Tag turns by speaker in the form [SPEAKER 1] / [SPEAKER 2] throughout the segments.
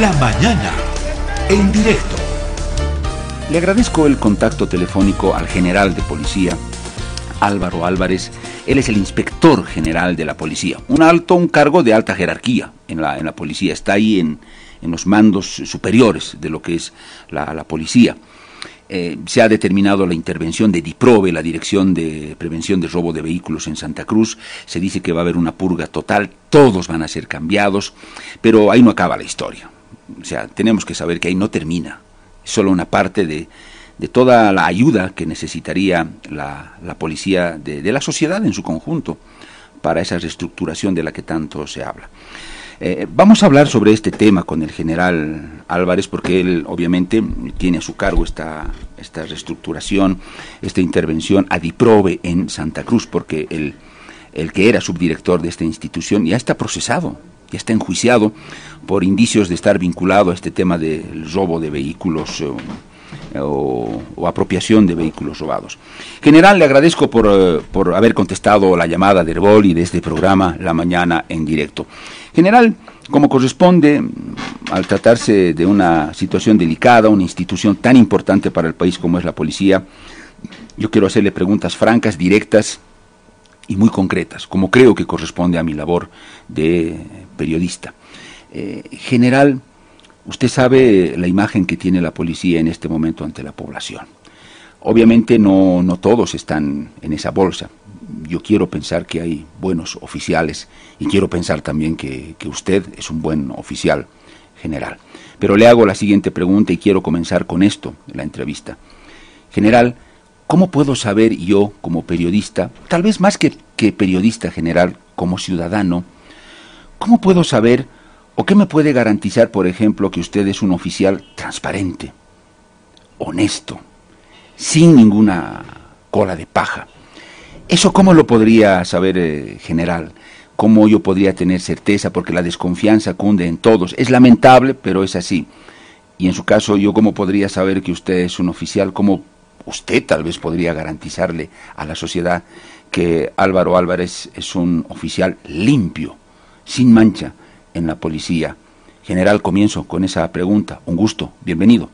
[SPEAKER 1] La mañana, en directo.
[SPEAKER 2] Le agradezco el contacto telefónico al general de policía, Álvaro Álvarez. Él es el inspector general de la policía. Un alto, un cargo de alta jerarquía en la, en la policía. Está ahí en, los mandos superiores de lo que es la policía. Eh, se ha determinado la intervención de DIPROVE, la Dirección de Prevención de Robo de Vehículos en Santa Cruz. Se dice que va a haber una purga total, todos van a ser cambiados, pero ahí no acaba la historia. O sea, tenemos que saber que ahí no termina. Es solo una parte de, toda la ayuda que necesitaría la, policía de la sociedad en su conjunto para esa reestructuración de la que tanto se habla. Eh, vamos a hablar sobre este tema con el general Álvarez porque él obviamente tiene a su cargo esta, esta reestructuración, esta intervención a Diprove en Santa Cruz porque el, el que era subdirector de esta institución ya está procesado, ya está enjuiciado por indicios de estar vinculado a este tema del robo de vehículos. Eh, o, apropiación de vehículos robados. General, le agradezco por, eh, por haber contestado la llamada de Herbol y de este programa La Mañana en directo. General, como corresponde, al tratarse de una situación delicada, una institución tan importante para el país como es la policía, yo quiero hacerle preguntas francas, directas y muy concretas, como creo que corresponde a mi labor de periodista. Eh, general, usted sabe la imagen que tiene la policía en este momento ante la población. Obviamente no, no todos están en esa bolsa yo quiero pensar que hay buenos oficiales y quiero pensar también que, usted es un buen oficial general. Pero le hago la siguiente pregunta y quiero comenzar con esto, la entrevista. General, ¿cómo puedo saber yo como periodista, tal vez más que, periodista general, como ciudadano, cómo puedo saber o qué me puede garantizar, por ejemplo, que usted es un oficial transparente, honesto, sin ninguna cola de paja? ¿Eso cómo lo podría saber eh, general? ¿Cómo yo podría tener certeza? Porque la desconfianza cunde en todos. Es lamentable, pero es así. Y en su caso, ¿yo cómo podría saber que usted es un oficial? ¿Cómo usted tal vez podría garantizarle a la sociedad que Álvaro Álvarez es un oficial limpio, sin mancha, en la policía? General, comienzo con esa pregunta. Un gusto. Bienvenido.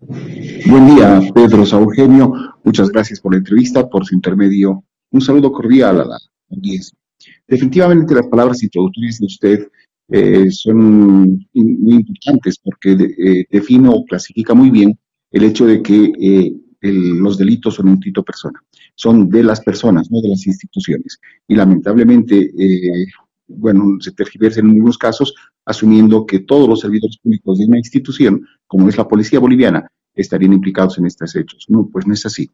[SPEAKER 3] Buen día, Pedro Saugenio. Muchas gracias por la entrevista, por su intermedio. Un saludo cordial a la audiencia. Definitivamente las palabras introductorias de usted eh, son muy importantes porque eh, define o clasifica muy bien el hecho de que eh, los delitos son un tito persona, son de las personas, no de las instituciones. Y lamentablemente, bueno, se tergiversa en algunos casos asumiendo que todos los servidores públicos de una institución, como es la policía boliviana, estarían implicados en estos hechos. No, pues no es así.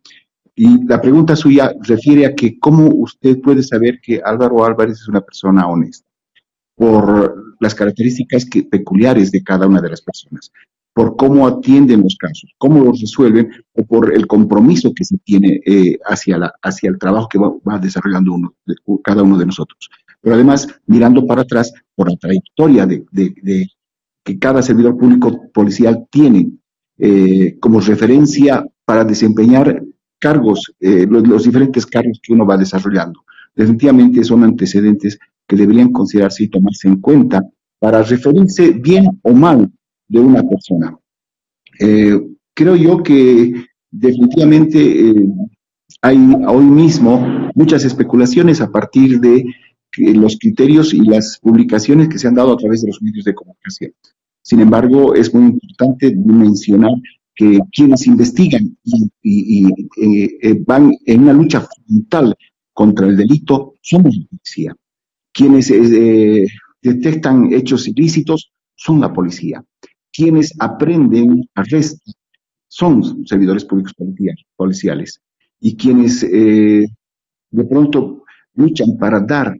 [SPEAKER 3] Y la pregunta suya refiere a que cómo usted puede saber que Álvaro Álvarez es una persona honesta, por las características peculiares de cada una de las personas, por cómo atienden los casos, cómo los resuelven o por el compromiso que se tiene eh, hacia, la, hacia el trabajo que va, desarrollando uno, cada uno de nosotros. Pero además, mirando para atrás, por la trayectoria de, de que cada servidor público policial tiene eh, como referencia para desempeñar cargos, eh, los, diferentes cargos que uno va desarrollando. Definitivamente son antecedentes que deberían considerarse y tomarse en cuenta para referirse bien o mal de una persona. Eh, creo yo que definitivamente hay hoy mismo muchas especulaciones a partir de los criterios y las publicaciones que se han dado a través de los medios de comunicación. Sin embargo, es muy importante mencionar que quienes investigan y, eh, eh, van en una lucha frontal contra el delito somos la policía. Quienes eh, detectan hechos ilícitos son la policía. Quienes aprenden, arrestan, son servidores públicos policiales. Y quienes de pronto luchan para dar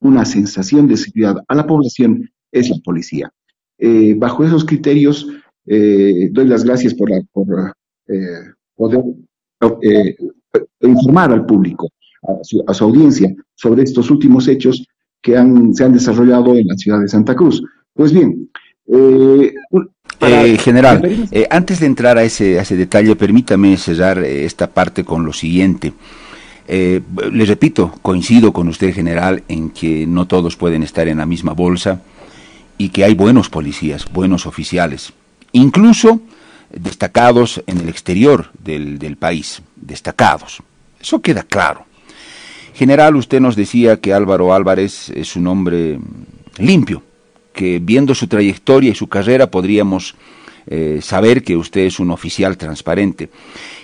[SPEAKER 3] una sensación de seguridad a la población es la policía. Eh, bajo esos criterios, eh, doy las gracias por, por eh, poder informar al público, a su, audiencia, sobre estos últimos hechos que se han desarrollado en la ciudad de Santa Cruz. Pues bien,
[SPEAKER 2] general, antes de entrar a ese, a ese detalle, permítame cerrar esta parte con lo siguiente. le repito, coincido con usted, general, en que no todos pueden estar en la misma bolsa y que hay buenos policías, buenos oficiales, incluso destacados en el exterior del, del país, destacados. Eso queda claro. General, usted nos decía que Álvaro Álvarez es un hombre limpio, que viendo su trayectoria y su carrera podríamos eh, saber que usted es un oficial transparente.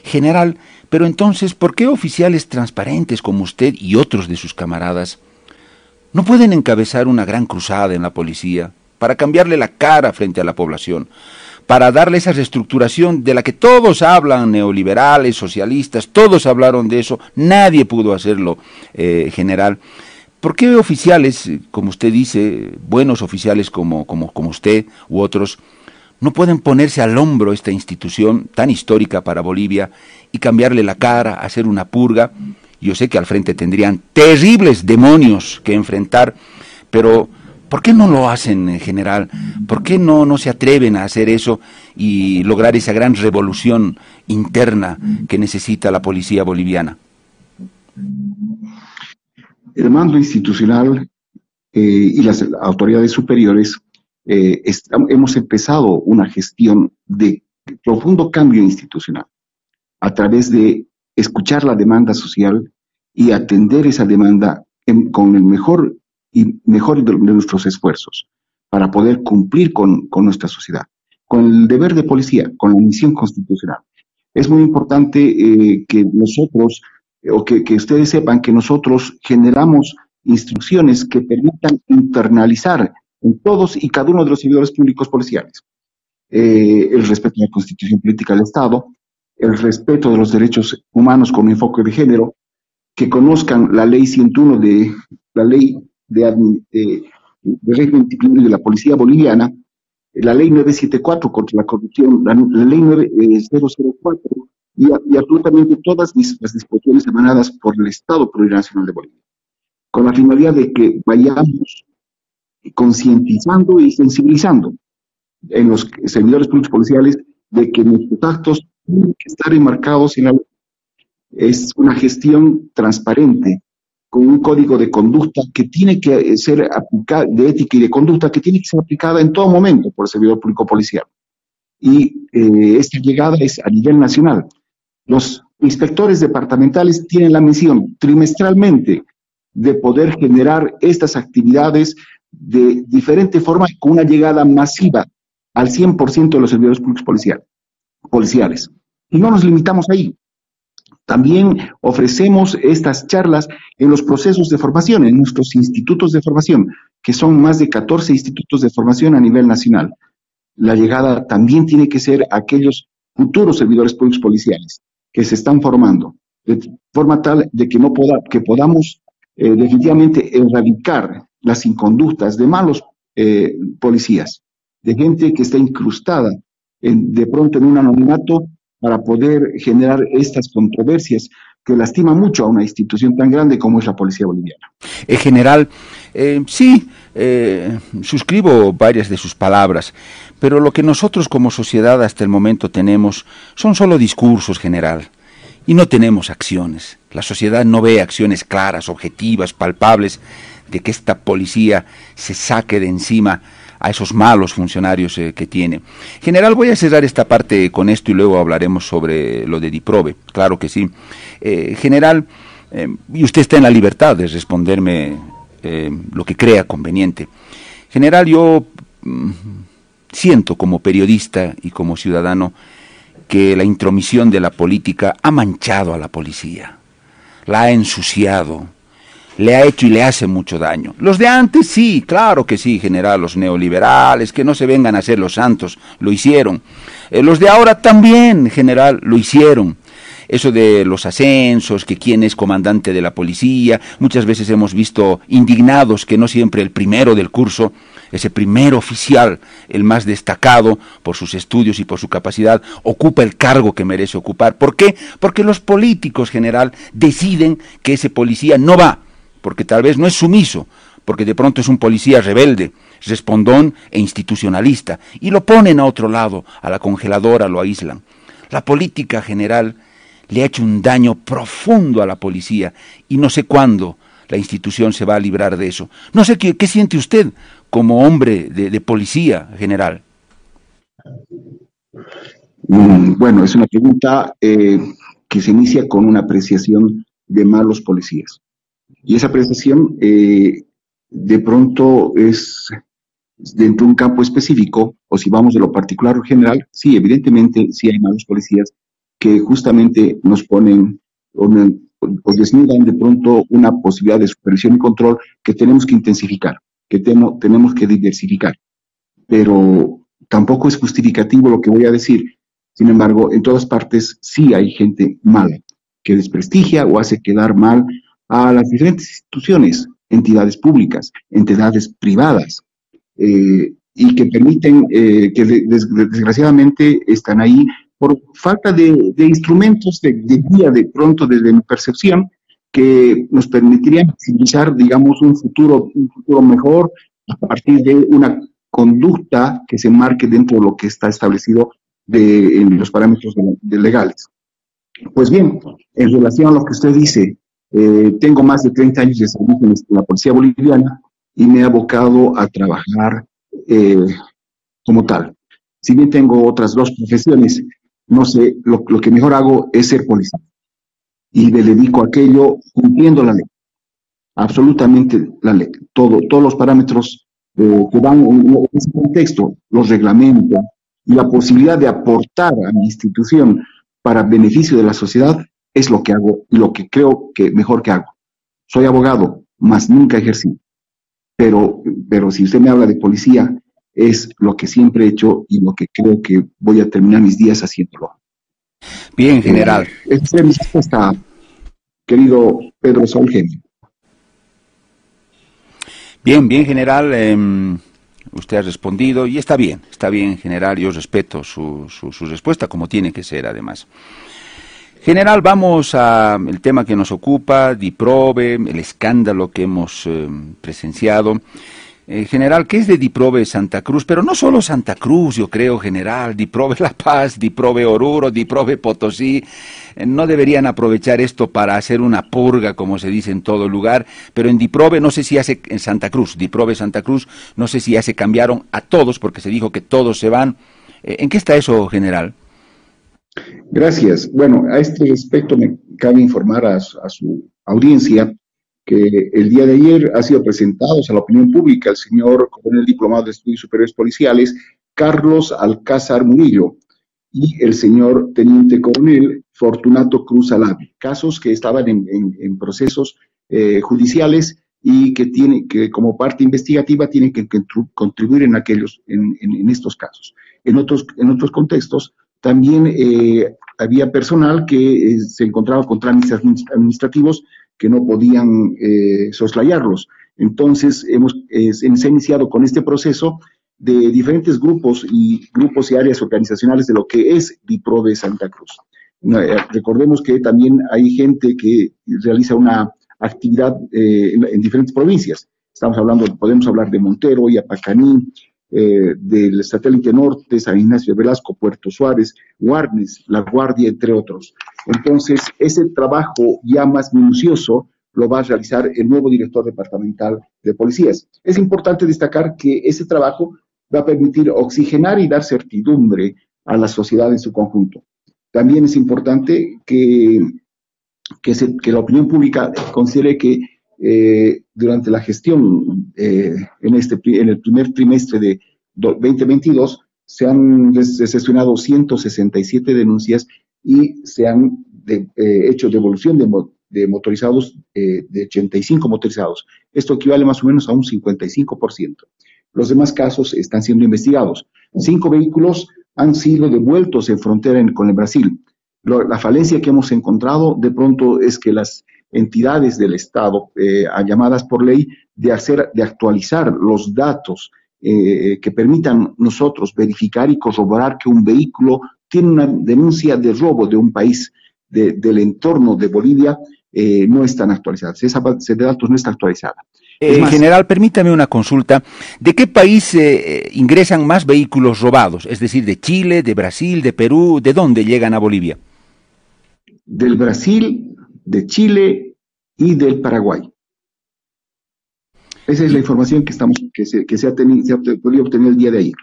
[SPEAKER 2] General, pero entonces, ¿por qué oficiales transparentes como usted y otros de sus camaradas no pueden encabezar una gran cruzada en la policía para cambiarle la cara frente a la población? para darle esa reestructuración de la que todos hablan, neoliberales, socialistas, todos hablaron de eso, nadie pudo hacerlo, eh, general. ¿Por qué oficiales, como usted dice, buenos oficiales como, como, como usted u otros, no pueden ponerse al hombro esta institución tan histórica para Bolivia y cambiarle la cara, hacer una purga? Yo sé que al frente tendrían terribles demonios que enfrentar, pero ¿por qué no lo hacen en general? ¿Por qué no, no se atreven a hacer eso y lograr esa gran revolución interna que necesita la policía boliviana?
[SPEAKER 3] El mando institucional eh, y las autoridades superiores eh, hemos empezado una gestión de profundo cambio institucional a través de escuchar la demanda social y atender esa demanda con el mejor y mejor de, nuestros esfuerzos para poder cumplir con, nuestra sociedad, con el deber de policía, con la misión constitucional. Es muy importante eh, que nosotros, o que, que ustedes sepan que nosotros generamos instrucciones que permitan internalizar en todos y cada uno de los servidores públicos policiales. Eh, el respeto a la constitución política del Estado, el respeto de los derechos humanos con enfoque de género, que conozcan la ley 101 de la ley de, de régimen de la policía boliviana, la ley 974 contra la corrupción, la, ley 9004 eh, y, y, absolutamente todas las disposiciones emanadas por el Estado Plurinacional de Bolivia, con la finalidad de que vayamos concientizando y sensibilizando en los servidores públicos policiales de que nuestros actos tienen que estar enmarcados en la ley. Es una gestión transparente, un código de conducta que tiene que ser aplicada, de ética y de conducta, que tiene que ser aplicada en todo momento por el servidor público policial. Y eh, esta llegada es a nivel nacional. Los inspectores departamentales tienen la misión trimestralmente de poder generar estas actividades de diferente forma con una llegada masiva al 100% de los servidores públicos policiales. Y no nos limitamos ahí. También ofrecemos estas charlas en los procesos de formación, en nuestros institutos de formación, que son más de 14 institutos de formación a nivel nacional. La llegada también tiene que ser a aquellos futuros servidores públicos policiales que se están formando, de forma tal de que, no que podamos eh, definitivamente erradicar las inconductas de malos eh, policías, de gente que está incrustada de pronto en un anonimato para poder generar estas controversias que lastima mucho a una institución tan grande como es la Policía Boliviana.
[SPEAKER 2] En general, eh, sí, suscribo varias de sus palabras, pero lo que nosotros como sociedad hasta el momento tenemos son solo discursos general y no tenemos acciones. La sociedad no ve acciones claras, objetivas, palpables de que esta policía se saque de encima a esos malos funcionarios eh, que tiene. General, voy a cerrar esta parte con esto y luego hablaremos sobre lo de Diprobe. Claro que sí. Eh, general, eh, y usted está en la libertad de responderme lo que crea conveniente. General, yo mm, siento como periodista y como ciudadano que la intromisión de la política ha manchado a la policía, la ha ensuciado, le ha hecho y le hace mucho daño. Los de antes sí, claro que sí, general, los neoliberales, que no se vengan a ser los santos, lo hicieron. Eh, los de ahora también, general, lo hicieron. Eso de los ascensos, que quién es comandante de la policía, muchas veces hemos visto indignados que no siempre el primero del curso, ese primer oficial, el más destacado por sus estudios y por su capacidad, ocupa el cargo que merece ocupar. ¿Por qué? Porque los políticos, general, deciden que ese policía no va porque tal vez no es sumiso, porque de pronto es un policía rebelde, respondón e institucionalista, y lo ponen a otro lado, a la congeladora lo aíslan. La política general le ha hecho un daño profundo a la policía y no sé cuándo la institución se va a librar de eso. No sé qué, siente usted como hombre de, policía general?
[SPEAKER 3] Mm, bueno, es una pregunta eh, que se inicia con una apreciación de malos policías. Y esa apreciación eh, de pronto es dentro de un campo específico, o si vamos de lo particular o general, sí, evidentemente sí hay malos policías que justamente nos ponen o, desnudan de pronto una posibilidad de supervisión y control que tenemos que intensificar, que tenemos que diversificar. Pero tampoco es justificativo lo que voy a decir. Sin embargo, en todas partes sí hay gente mala, que desprestigia o hace quedar mal a las diferentes instituciones, entidades públicas, entidades privadas, eh, y que permiten, eh, que desgraciadamente están ahí por falta de, instrumentos de, guía de pronto desde mi percepción que nos permitirían civilizar, digamos, un futuro, un futuro mejor a partir de una conducta que se marque dentro de lo que está establecido de, en los parámetros legales. Pues bien, en relación a lo que usted dice, eh, tengo más de 30 años de servicio en la policía boliviana y me he abocado a trabajar eh, como tal. Si bien tengo otras dos profesiones, no sé, lo, que mejor hago es ser policía. Y me dedico a aquello cumpliendo la ley. Absolutamente la ley. Todo, todos los parámetros eh, que van en, ese contexto, los reglamentos y la posibilidad de aportar a mi institución para beneficio de la sociedad es lo que hago y lo que creo que mejor que hago. Soy abogado, más nunca ejercí pero, pero si usted me habla de policía, es lo que siempre he hecho y lo que creo que voy a terminar mis días haciéndolo.
[SPEAKER 2] Bien, general.
[SPEAKER 3] Eh, esta es respuesta, querido Pedro
[SPEAKER 2] Bien, bien, general. Em, usted ha respondido y está bien, está bien, general. Yo respeto su, su, su respuesta, como tiene que ser, además. General, vamos al tema que nos ocupa, Diprobe, el escándalo que hemos eh, presenciado. Eh, general, ¿qué es de Diprobe Santa Cruz? Pero no solo Santa Cruz, yo creo, general, Diprobe La Paz, Diprobe Oruro, Diprobe Potosí. Eh, no deberían aprovechar esto para hacer una purga, como se dice en todo lugar, pero en Diprobe, no sé si hace, en Santa Cruz, Diprobe Santa Cruz, no sé si ya se cambiaron a todos, porque se dijo que todos se van. ¿En qué está eso, general?
[SPEAKER 3] Gracias. Bueno, a este respecto me cabe informar a, su audiencia que el día de ayer ha sido presentado a la opinión pública el señor coronel diplomado de estudios superiores policiales Carlos Alcázar Murillo y el señor teniente coronel Fortunato Cruz Alavi, casos que estaban en, procesos eh, judiciales y que tiene que como parte investigativa tienen que, contribuir en aquellos en, en, estos casos. En otros en otros contextos también eh, había personal que eh, se encontraba con trámites administrativos que no podían eh, soslayarlos. Entonces, hemos, se ha iniciado con este proceso de diferentes grupos y grupos y áreas organizacionales de lo que es DIPRO de Santa Cruz. recordemos que también hay gente que realiza una actividad en, diferentes provincias. Estamos hablando, podemos hablar de Montero, Yapacaní, eh, del satélite norte, San Ignacio Velasco, Puerto Suárez, Guarnes, La Guardia, entre otros. Entonces, ese trabajo ya más minucioso lo va a realizar el nuevo director departamental de policías. Es importante destacar que ese trabajo va a permitir oxigenar y dar certidumbre a la sociedad en su conjunto. También es importante que, que, la opinión pública considere que eh, durante la gestión eh, en, este, en el primer trimestre de 2022 se han sesionado 167 denuncias y se han eh, hecho devolución de, de motorizados de 85 motorizados. Esto equivale más o menos a un 55%. Los demás casos están siendo investigados. Cinco vehículos han sido devueltos en frontera con el Brasil. la falencia que hemos encontrado de pronto es que las entidades del Estado, eh, llamadas por ley, de hacer, de actualizar los datos eh, que permitan nosotros verificar y corroborar que un vehículo tiene una denuncia de robo de un país del entorno de Bolivia, eh, no están actualizadas. Esa base de datos no está actualizada.
[SPEAKER 2] En general, permítame una consulta. ¿De qué país ingresan más vehículos robados? Es decir, de Chile, de Brasil, de Perú, ¿de dónde llegan a Bolivia?
[SPEAKER 3] Del Brasil, de Chile y del Paraguay. Esa es la información que estamos que se, que se ha, tenido, se ha podido obtener el día de ayer.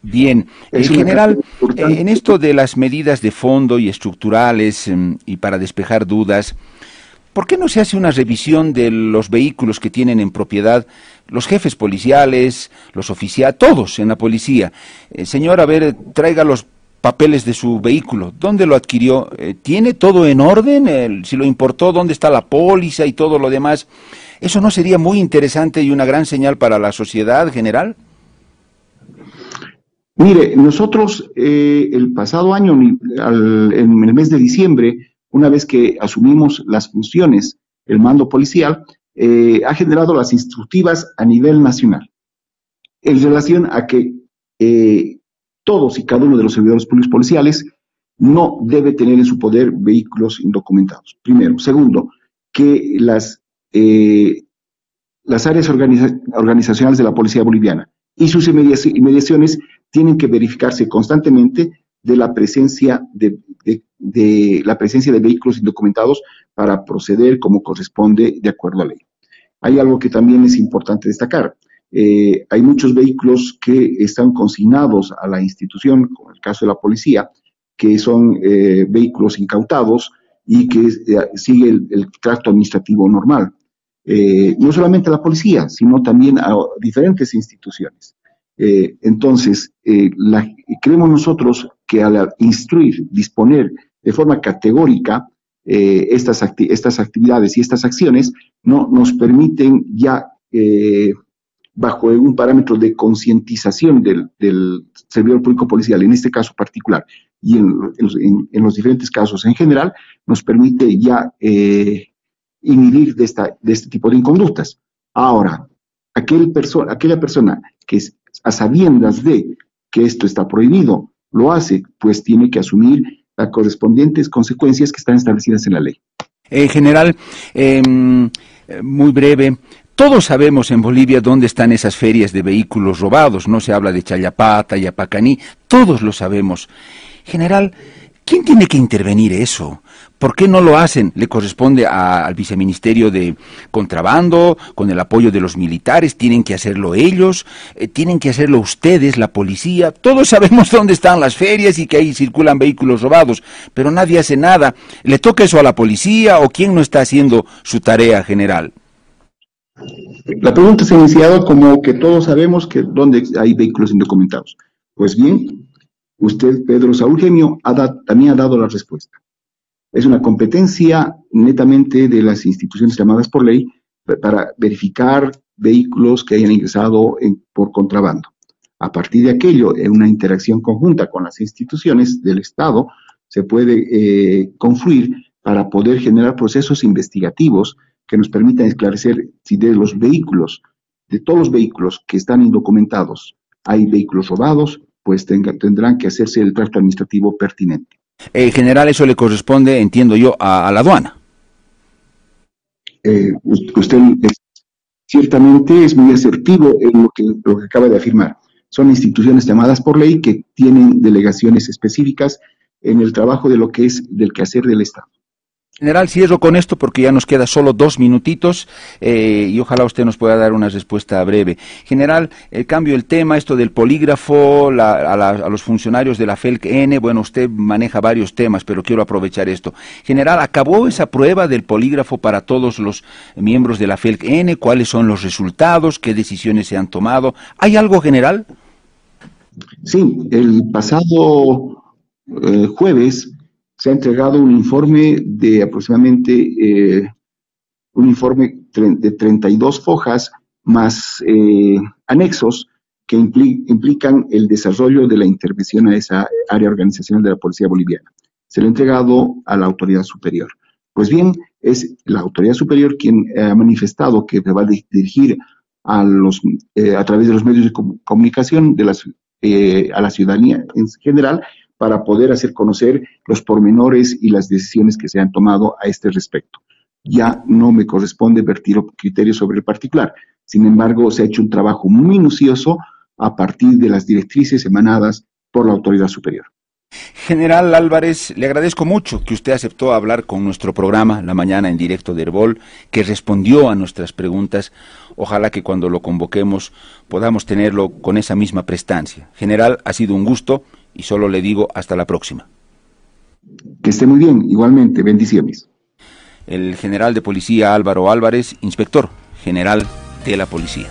[SPEAKER 2] Bien, en general, eh, en esto de las medidas de fondo y estructurales em, y para despejar dudas, ¿por qué no se hace una revisión de los vehículos que tienen en propiedad los jefes policiales, los oficiales, todos en la policía? Eh, señor, a ver, traiga los papeles de su vehículo. ¿Dónde lo adquirió? Eh, ¿Tiene todo en orden? si lo importó, ¿dónde está la póliza y todo lo demás? ¿Eso no sería muy interesante y una gran señal para la sociedad general?
[SPEAKER 3] Mire, nosotros eh, el pasado año, en el mes de diciembre, una vez que asumimos las funciones, el mando policial, eh, ha generado las instructivas a nivel nacional en relación a que todos y cada uno de los servidores públicos policiales no debe tener en su poder vehículos indocumentados. Primero. Segundo, que las, las áreas organizacionales de la policía boliviana y sus inmediaciones tienen que verificarse constantemente de la presencia de, la presencia de vehículos indocumentados para proceder como corresponde de acuerdo a ley. Hay algo que también es importante destacar. Eh, hay muchos vehículos que están consignados a la institución, como el caso de la policía, que son eh, vehículos incautados y que eh, sigue el, el, trato administrativo normal. no solamente a la policía, sino también a diferentes instituciones. Eh, entonces, eh, creemos nosotros que al instruir, disponer de forma categórica eh, estas, estas actividades y estas acciones, no nos permiten ya, bajo un parámetro de concientización del, servidor público policial, en este caso particular, y en, los diferentes casos en general, nos permite ya inhibir de, esta, de este tipo de inconductas. Ahora, aquel aquella persona que es a sabiendas de que esto está prohibido, lo hace, pues tiene que asumir las correspondientes consecuencias que están establecidas en la ley.
[SPEAKER 2] En general, em, muy breve, todos sabemos en Bolivia dónde están esas ferias de vehículos robados, no se habla de Chayapata, Yapacaní, todos lo sabemos. General, ¿quién tiene que intervenir eso? ¿Por qué no lo hacen? Le corresponde al viceministerio de contrabando, con el apoyo de los militares, tienen que hacerlo ellos, eh, tienen que hacerlo ustedes, la policía. Todos sabemos dónde están las ferias y que ahí circulan vehículos robados, pero nadie hace nada. ¿Le toca eso a la policía o quién no está haciendo su tarea general?
[SPEAKER 3] La pregunta se ha iniciado como que todos sabemos que dónde hay vehículos indocumentados. Pues bien, usted, Pedro Saúl Genio, también ha dado la respuesta. Es una competencia netamente de las instituciones llamadas por ley para verificar vehículos que hayan ingresado por contrabando. A partir de aquello, en una interacción conjunta con las instituciones del Estado, se puede eh, confluir para poder generar procesos investigativos que nos permitan esclarecer si de los vehículos, de todos los vehículos que están indocumentados, hay vehículos robados, pues tendrán que hacerse el trato administrativo pertinente.
[SPEAKER 2] En general eso le corresponde, entiendo yo, a, la aduana.
[SPEAKER 3] Eh, usted ciertamente es muy asertivo en lo que, lo que acaba de afirmar. Son instituciones llamadas por ley que tienen delegaciones específicas en el trabajo de lo que es del quehacer del Estado.
[SPEAKER 2] General, cierro con esto porque ya nos queda solo dos minutitos eh, y ojalá usted nos pueda dar una respuesta breve. General, el cambio del tema, esto del polígrafo, a, los funcionarios de la FELC-N, bueno, usted maneja varios temas, pero quiero aprovechar esto. General, ¿acabó esa prueba del polígrafo para todos los miembros de la FELC-N? ¿Cuáles son los resultados? ¿Qué decisiones se han tomado? ¿Hay algo, general?
[SPEAKER 3] Sí, el pasado eh, jueves se ha entregado un informe de aproximadamente eh, un informe de 32 fojas más eh, anexos que implican el desarrollo de la intervención a esa área organizacional de la Policía Boliviana. Se lo ha entregado a la autoridad superior. Pues bien, es la autoridad superior quien ha manifestado que va a dirigir a, los, eh, a través de los medios de comunicación de las, a la ciudadanía en general para poder hacer conocer los pormenores y las decisiones que se han tomado a este respecto. Ya no me corresponde vertir criterios sobre el particular. Sin embargo, se ha hecho un trabajo minucioso a partir de las directrices emanadas por la autoridad superior.
[SPEAKER 2] General Álvarez, le agradezco mucho que usted aceptó hablar con nuestro programa La Mañana en Directo de Herbol, que respondió a nuestras preguntas. Ojalá que cuando lo convoquemos podamos tenerlo con esa misma prestancia. General, ha sido un gusto y solo le digo hasta la próxima.
[SPEAKER 3] Que esté muy bien, igualmente, bendiciones.
[SPEAKER 2] El general de policía Álvaro Álvarez, inspector general de la policía.